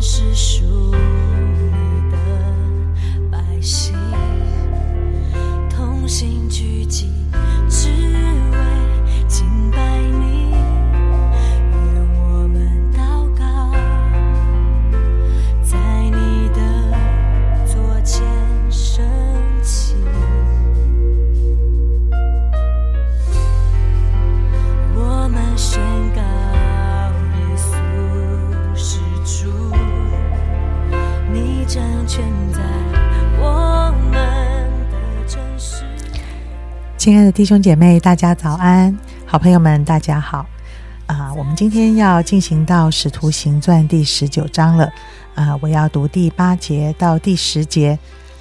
是属你的百姓，同心聚集，只为敬拜亲爱的弟兄姐妹，大家早安！好朋友们，大家好！啊，我们今天要进行到《使徒行传》第十九章了。啊，我要读第八节到第十节。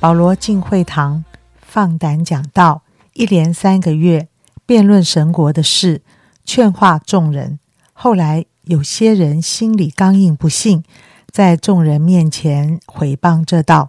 保罗进会堂，放胆讲道，一连三个月辩论神国的事，劝化众人。后来有些人心里刚硬不信，在众人面前毁谤这道。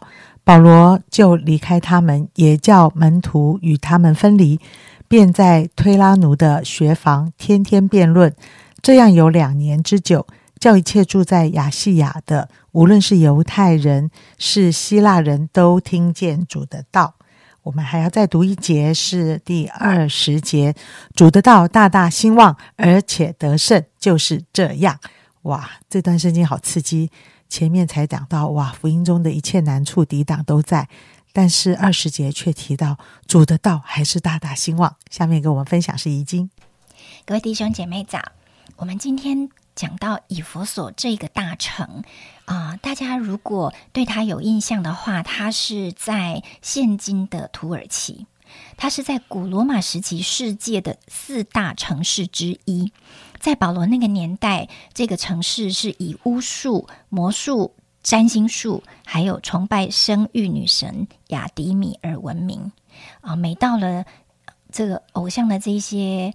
保罗就离开他们，也叫门徒与他们分离，便在推拉奴的学房天天辩论。这样有两年之久，叫一切住在亚细亚的，无论是犹太人是希腊人都听见主的道。我们还要再读一节，是第二十节，主的道大大兴旺，而且得胜，就是这样。哇，这段圣经好刺激！前面才讲到，哇，福音中的一切难处抵挡都在，但是二十节却提到主的道还是大大兴旺。下面跟我们分享是遗经，各位弟兄姐妹早，我们今天讲到以佛所这个大城啊、大家如果对它有印象的话，它是在现今的土耳其，它是在古罗马时期世界的四大城市之一。在保罗那个年代，这个城市是以巫术、魔术、占星术，还有崇拜生育女神雅迪米而闻名啊。每到了这个偶像的这些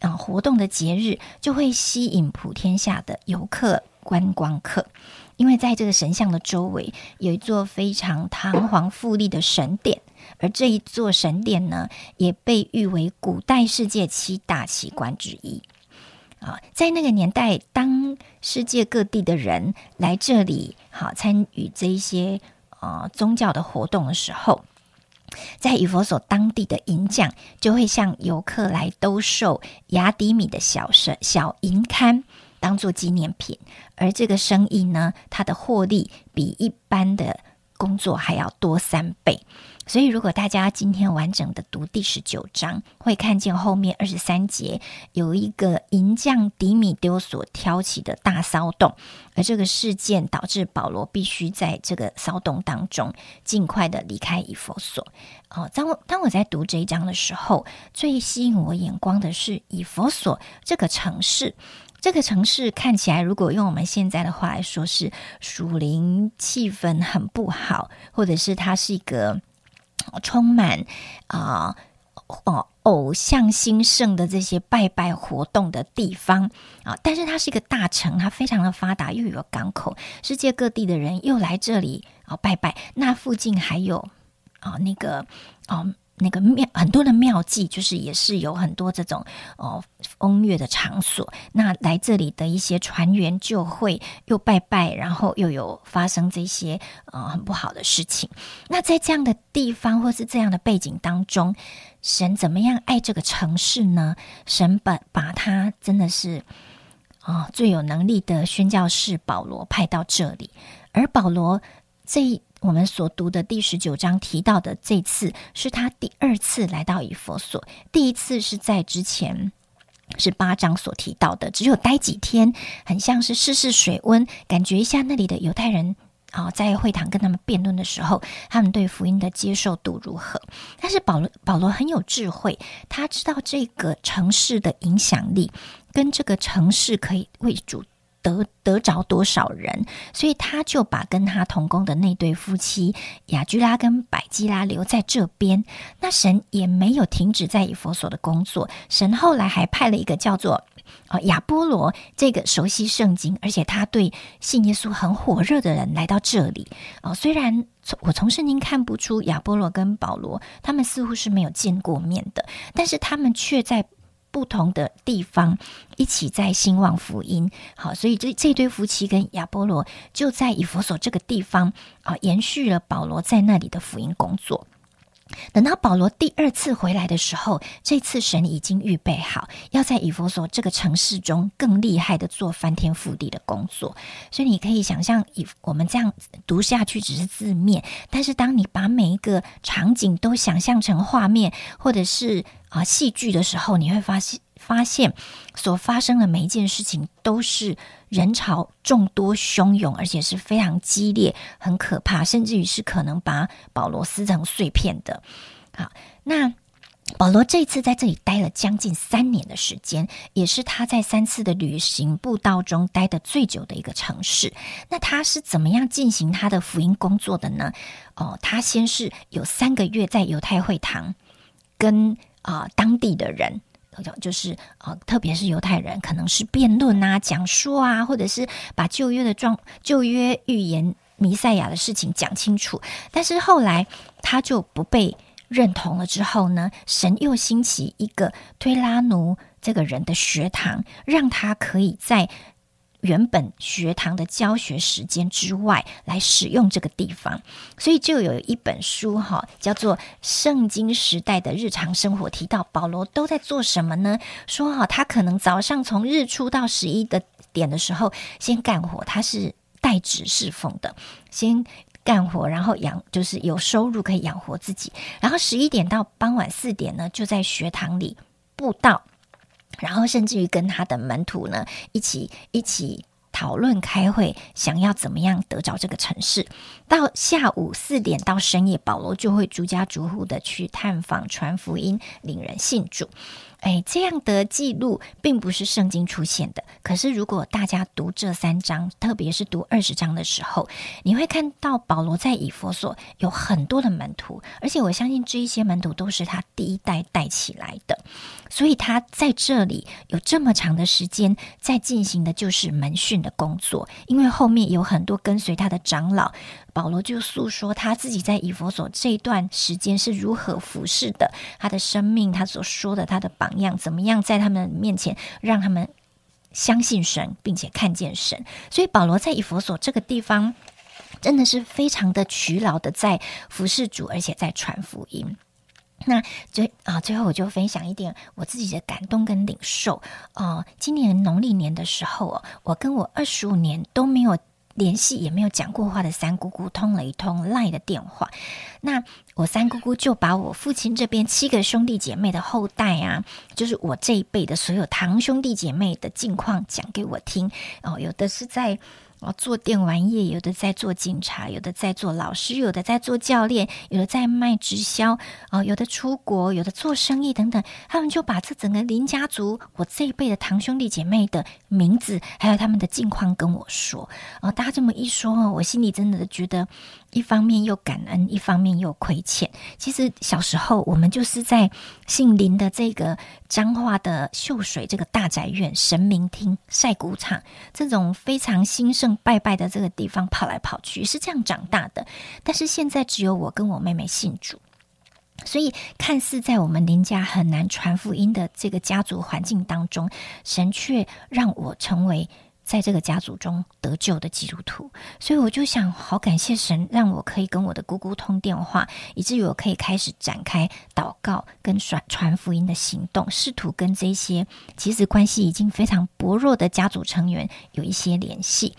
啊活动的节日，就会吸引普天下的游客、观光客。因为在这个神像的周围有一座非常堂皇富丽的神殿，而这一座神殿呢，也被誉为古代世界七大奇观之一。啊，在那个年代，当世界各地的人来这里好参与这一些呃宗教的活动的时候，在以佛所当地的银匠就会向游客来兜售雅迪米的小神小银龛，当做纪念品。而这个生意呢，它的获利比一般的工作还要多三倍。所以，如果大家今天完整的读第十九章，会看见后面二十三节有一个银匠迪米丢所挑起的大骚动，而这个事件导致保罗必须在这个骚动当中尽快的离开以佛所。哦，当我当我在读这一章的时候，最吸引我眼光的是以佛所这个城市。这个城市看起来，如果用我们现在的话来说，是属灵气氛很不好，或者是它是一个。充满啊哦偶像兴盛的这些拜拜活动的地方啊，但是它是一个大城，它非常的发达，又有港口，世界各地的人又来这里啊拜拜。那附近还有啊那个哦。那个庙很多的庙祭，就是也是有很多这种哦风月的场所。那来这里的一些船员就会又拜拜，然后又有发生这些呃很不好的事情。那在这样的地方或是这样的背景当中，神怎么样爱这个城市呢？神把把他真的是啊最有能力的宣教士保罗派到这里，而保罗这一。我们所读的第十九章提到的这次是他第二次来到以佛所，第一次是在之前是八章所提到的，只有待几天，很像是试试水温，感觉一下那里的犹太人啊，在会堂跟他们辩论的时候，他们对福音的接受度如何。但是保罗保罗很有智慧，他知道这个城市的影响力跟这个城市可以为主。得得着多少人，所以他就把跟他同工的那对夫妻雅居拉跟百基拉留在这边。那神也没有停止在以佛所的工作，神后来还派了一个叫做啊亚波罗，这个熟悉圣经，而且他对信耶稣很火热的人来到这里。哦，虽然从我从圣经看不出亚波罗跟保罗他们似乎是没有见过面的，但是他们却在。不同的地方一起在兴旺福音。好，所以这这对夫妻跟亚波罗就在以弗所这个地方啊，延续了保罗在那里的福音工作。等到保罗第二次回来的时候，这次神已经预备好，要在以弗所这个城市中更厉害的做翻天覆地的工作。所以你可以想象，以我们这样读下去只是字面，但是当你把每一个场景都想象成画面或者是啊戏剧的时候，你会发现。发现所发生的每一件事情都是人潮众多汹涌，而且是非常激烈、很可怕，甚至于是可能把保罗撕成碎片的。好，那保罗这次在这里待了将近三年的时间，也是他在三次的旅行步道中待的最久的一个城市。那他是怎么样进行他的福音工作的呢？哦，他先是有三个月在犹太会堂跟啊当地的人。就是呃，特别是犹太人，可能是辩论啊、讲说啊，或者是把旧约的状、旧约预言弥赛亚的事情讲清楚。但是后来他就不被认同了，之后呢，神又兴起一个推拉奴这个人的学堂，让他可以在。原本学堂的教学时间之外来使用这个地方，所以就有一本书哈，叫做《圣经时代的日常生活》，提到保罗都在做什么呢？说哈，他可能早上从日出到十一的点的时候先干活，他是代职侍奉的，先干活，然后养就是有收入可以养活自己，然后十一点到傍晚四点呢，就在学堂里布道。然后甚至于跟他的门徒呢一起一起讨论开会，想要怎么样得着这个城市。到下午四点到深夜，保罗就会逐家逐户的去探访、传福音、领人信主。哎，这样的记录并不是圣经出现的。可是，如果大家读这三章，特别是读二十章的时候，你会看到保罗在以佛所有很多的门徒，而且我相信这一些门徒都是他第一代带起来的。所以，他在这里有这么长的时间在进行的就是门训的工作。因为后面有很多跟随他的长老，保罗就诉说他自己在以佛所这一段时间是如何服侍的，他的生命，他所说的他的榜。样怎么样，在他们面前让他们相信神，并且看见神。所以保罗在以佛所这个地方，真的是非常的勤劳的在服侍主，而且在传福音。那最啊，最后我就分享一点我自己的感动跟领受啊。今年农历年的时候哦，我跟我二十五年都没有。联系也没有讲过话的三姑姑通了一通赖的电话，那我三姑姑就把我父亲这边七个兄弟姐妹的后代啊，就是我这一辈的所有堂兄弟姐妹的近况讲给我听哦，有的是在。哦，做电玩业，有的在做警察，有的在做老师，有的在做教练，有的在卖直销，哦，有的出国，有的做生意等等。他们就把这整个林家族，我这一辈的堂兄弟姐妹的名字，还有他们的近况跟我说。哦，大家这么一说，我心里真的觉得。一方面又感恩，一方面又亏欠。其实小时候我们就是在姓林的这个彰化的秀水这个大宅院、神明厅、晒谷场这种非常兴盛拜拜的这个地方跑来跑去，是这样长大的。但是现在只有我跟我妹妹信主，所以看似在我们林家很难传福音的这个家族环境当中，神却让我成为。在这个家族中得救的基督徒，所以我就想，好感谢神，让我可以跟我的姑姑通电话，以至于我可以开始展开祷告跟传传福音的行动，试图跟这些其实关系已经非常薄弱的家族成员有一些联系。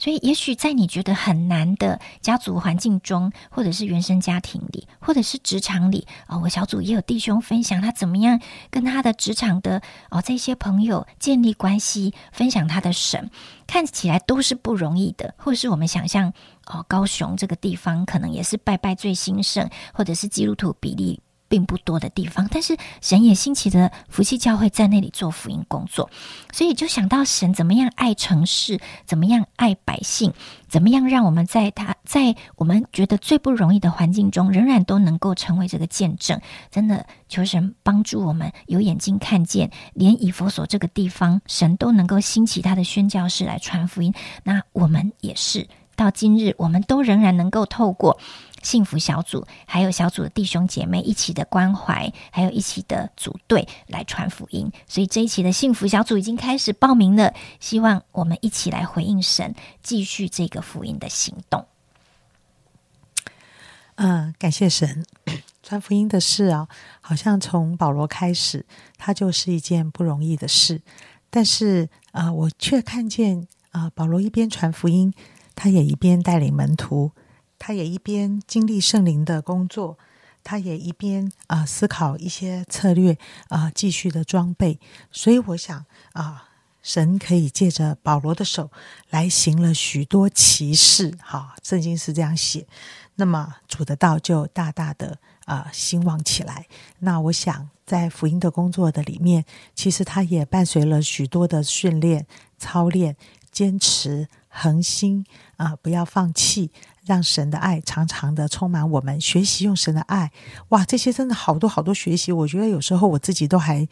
所以，也许在你觉得很难的家族环境中，或者是原生家庭里，或者是职场里啊，我小组也有弟兄分享他怎么样跟他的职场的哦这些朋友建立关系，分享他的神，看起来都是不容易的，或是我们想象哦，高雄这个地方可能也是拜拜最兴盛，或者是基督徒比例。并不多的地方，但是神也兴起的福气教会在那里做福音工作，所以就想到神怎么样爱城市，怎么样爱百姓，怎么样让我们在他在我们觉得最不容易的环境中，仍然都能够成为这个见证。真的求神帮助我们有眼睛看见，连以佛所这个地方，神都能够兴起他的宣教士来传福音。那我们也是。到今日，我们都仍然能够透过幸福小组，还有小组的弟兄姐妹一起的关怀，还有一起的组队来传福音。所以这一期的幸福小组已经开始报名了，希望我们一起来回应神，继续这个福音的行动。嗯，感谢神。传福音的事啊，好像从保罗开始，它就是一件不容易的事。但是啊，我却看见啊，保罗一边传福音，他也一边带领门徒，他也一边经历圣灵的工作，他也一边啊思考一些策略啊，继续的装备。所以我想啊，神可以借着保罗的手来行了许多奇事。哈，圣经是这样写。那么主的道就大大的啊兴旺起来。那我想在福音的工作的里面，其实他也伴随了许多的训练、操练、坚持、恒心啊，不要放弃，让神的爱常常的充满我们。学习用神的爱，哇，这些真的好多好多学习。我觉得有时候我自己都还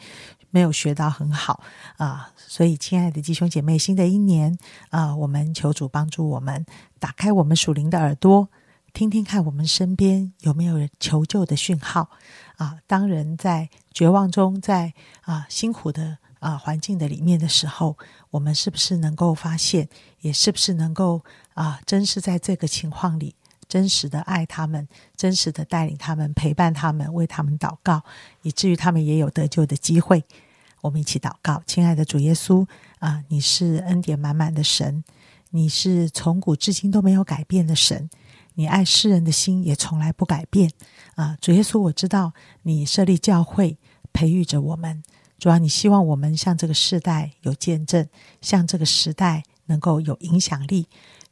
没有学到很好啊。所以，亲爱的弟兄姐妹，新的一年啊，我们求主帮助我们，打开我们属灵的耳朵。听听看，我们身边有没有人求救的讯号啊？当人在绝望中，在啊辛苦的啊环境的里面的时候，我们是不是能够发现？也是不是能够啊，真是在这个情况里，真实的爱他们，真实的带领他们，陪伴他们，为他们祷告，以至于他们也有得救的机会。我们一起祷告，亲爱的主耶稣啊，你是恩典满满的神，你是从古至今都没有改变的神。你爱世人的心也从来不改变啊！主耶稣，我知道你设立教会，培育着我们。主要你希望我们向这个时代有见证，向这个时代能够有影响力，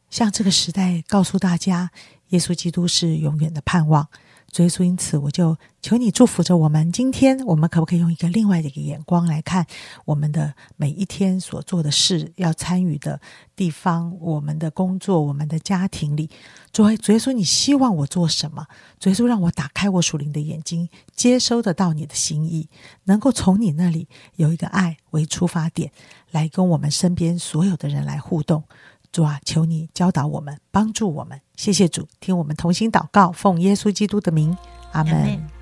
向这个时代告诉大家，耶稣基督是永远的盼望。所以说，因此我就求你祝福着我们。今天我们可不可以用一个另外的一个眼光来看我们的每一天所做的事，要参与的地方，我们的工作，我们的家庭里，主主耶稣，你希望我做什么？主耶稣，让我打开我属灵的眼睛，接收得到你的心意，能够从你那里有一个爱为出发点，来跟我们身边所有的人来互动。主啊，求你教导我们，帮助我们。谢谢主，听我们同心祷告，奉耶稣基督的名，阿门。